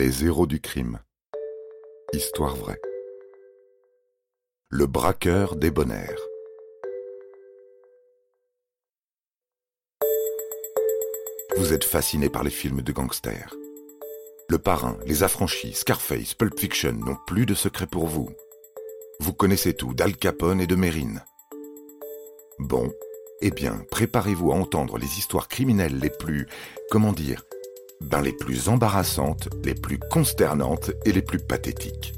Les héros du crime. Histoire vraie. Le braqueur débonnaire. Vous êtes fasciné par les films de gangsters. Le Parrain, Les Affranchis, Scarface, Pulp Fiction n'ont plus de secret pour vous. Vous connaissez tout d'Al Capone et de Mérine. Bon, eh bien, préparez-vous à entendre les histoires criminelles les plus, comment dire, ben les plus embarrassantes, les plus consternantes et les plus pathétiques.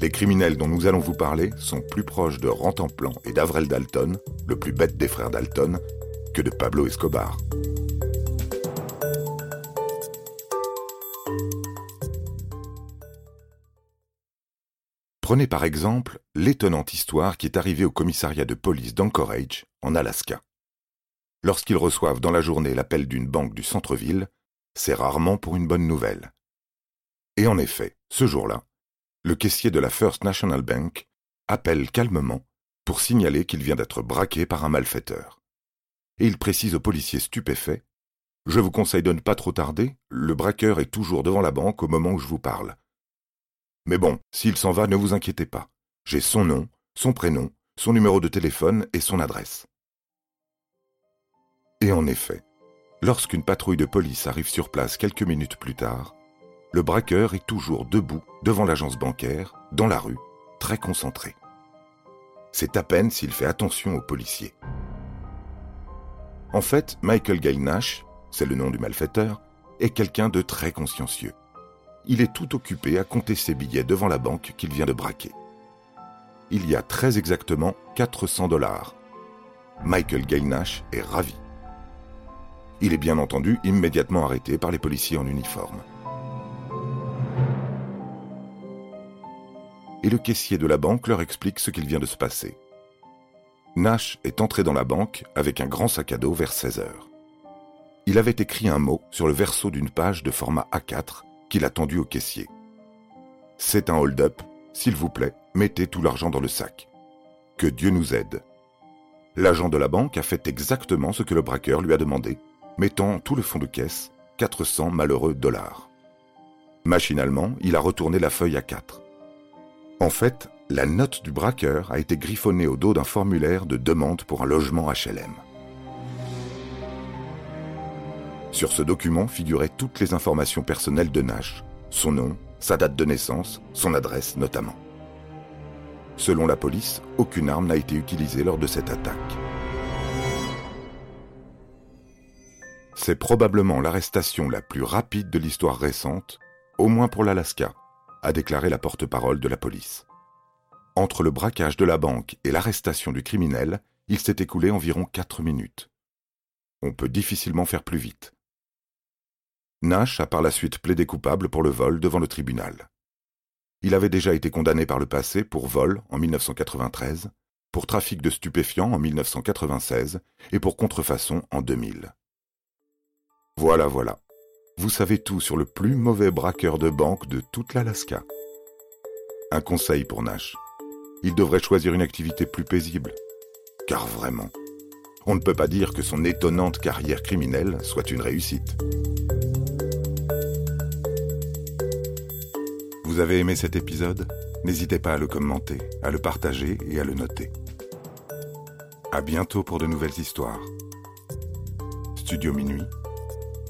Les criminels dont nous allons vous parler sont plus proches de Rantanplan et d'Avrel Dalton, le plus bête des frères Dalton, que de Pablo Escobar. Prenez par exemple l'étonnante histoire qui est arrivée au commissariat de police d'Anchorage, en Alaska. Lorsqu'ils reçoivent dans la journée l'appel d'une banque du centre-ville, c'est rarement pour une bonne nouvelle. Et en effet, ce jour-là, le caissier de la First National Bank appelle calmement pour signaler qu'il vient d'être braqué par un malfaiteur. Et il précise au policier stupéfait Je vous conseille de ne pas trop tarder, le braqueur est toujours devant la banque au moment où je vous parle. Mais bon, s'il s'en va, ne vous inquiétez pas. J'ai son nom, son prénom, son numéro de téléphone et son adresse. Et en effet, Lorsqu'une patrouille de police arrive sur place quelques minutes plus tard, le braqueur est toujours debout devant l'agence bancaire, dans la rue, très concentré. C'est à peine s'il fait attention aux policiers. En fait, Michael Gail Nash, c'est le nom du malfaiteur, est quelqu'un de très consciencieux. Il est tout occupé à compter ses billets devant la banque qu'il vient de braquer. Il y a très exactement 400 dollars. Michael Gail Nash est ravi. Il est bien entendu immédiatement arrêté par les policiers en uniforme. Et le caissier de la banque leur explique ce qu'il vient de se passer. Nash est entré dans la banque avec un grand sac à dos vers 16 heures. Il avait écrit un mot sur le verso d'une page de format A4 qu'il a tendu au caissier. C'est un hold-up, s'il vous plaît, mettez tout l'argent dans le sac. Que Dieu nous aide. L'agent de la banque a fait exactement ce que le braqueur lui a demandé mettant tout le fond de caisse, 400 malheureux dollars. Machinalement, il a retourné la feuille à 4. En fait, la note du braqueur a été griffonnée au dos d'un formulaire de demande pour un logement HLM. Sur ce document figuraient toutes les informations personnelles de Nash, son nom, sa date de naissance, son adresse notamment. Selon la police, aucune arme n'a été utilisée lors de cette attaque. C'est probablement l'arrestation la plus rapide de l'histoire récente, au moins pour l'Alaska, a déclaré la porte-parole de la police. Entre le braquage de la banque et l'arrestation du criminel, il s'est écoulé environ quatre minutes. On peut difficilement faire plus vite. Nash a par la suite plaidé coupable pour le vol devant le tribunal. Il avait déjà été condamné par le passé pour vol en 1993, pour trafic de stupéfiants en 1996 et pour contrefaçon en 2000. Voilà, voilà. Vous savez tout sur le plus mauvais braqueur de banque de toute l'Alaska. Un conseil pour Nash. Il devrait choisir une activité plus paisible. Car vraiment, on ne peut pas dire que son étonnante carrière criminelle soit une réussite. Vous avez aimé cet épisode? N'hésitez pas à le commenter, à le partager et à le noter. À bientôt pour de nouvelles histoires. Studio Minuit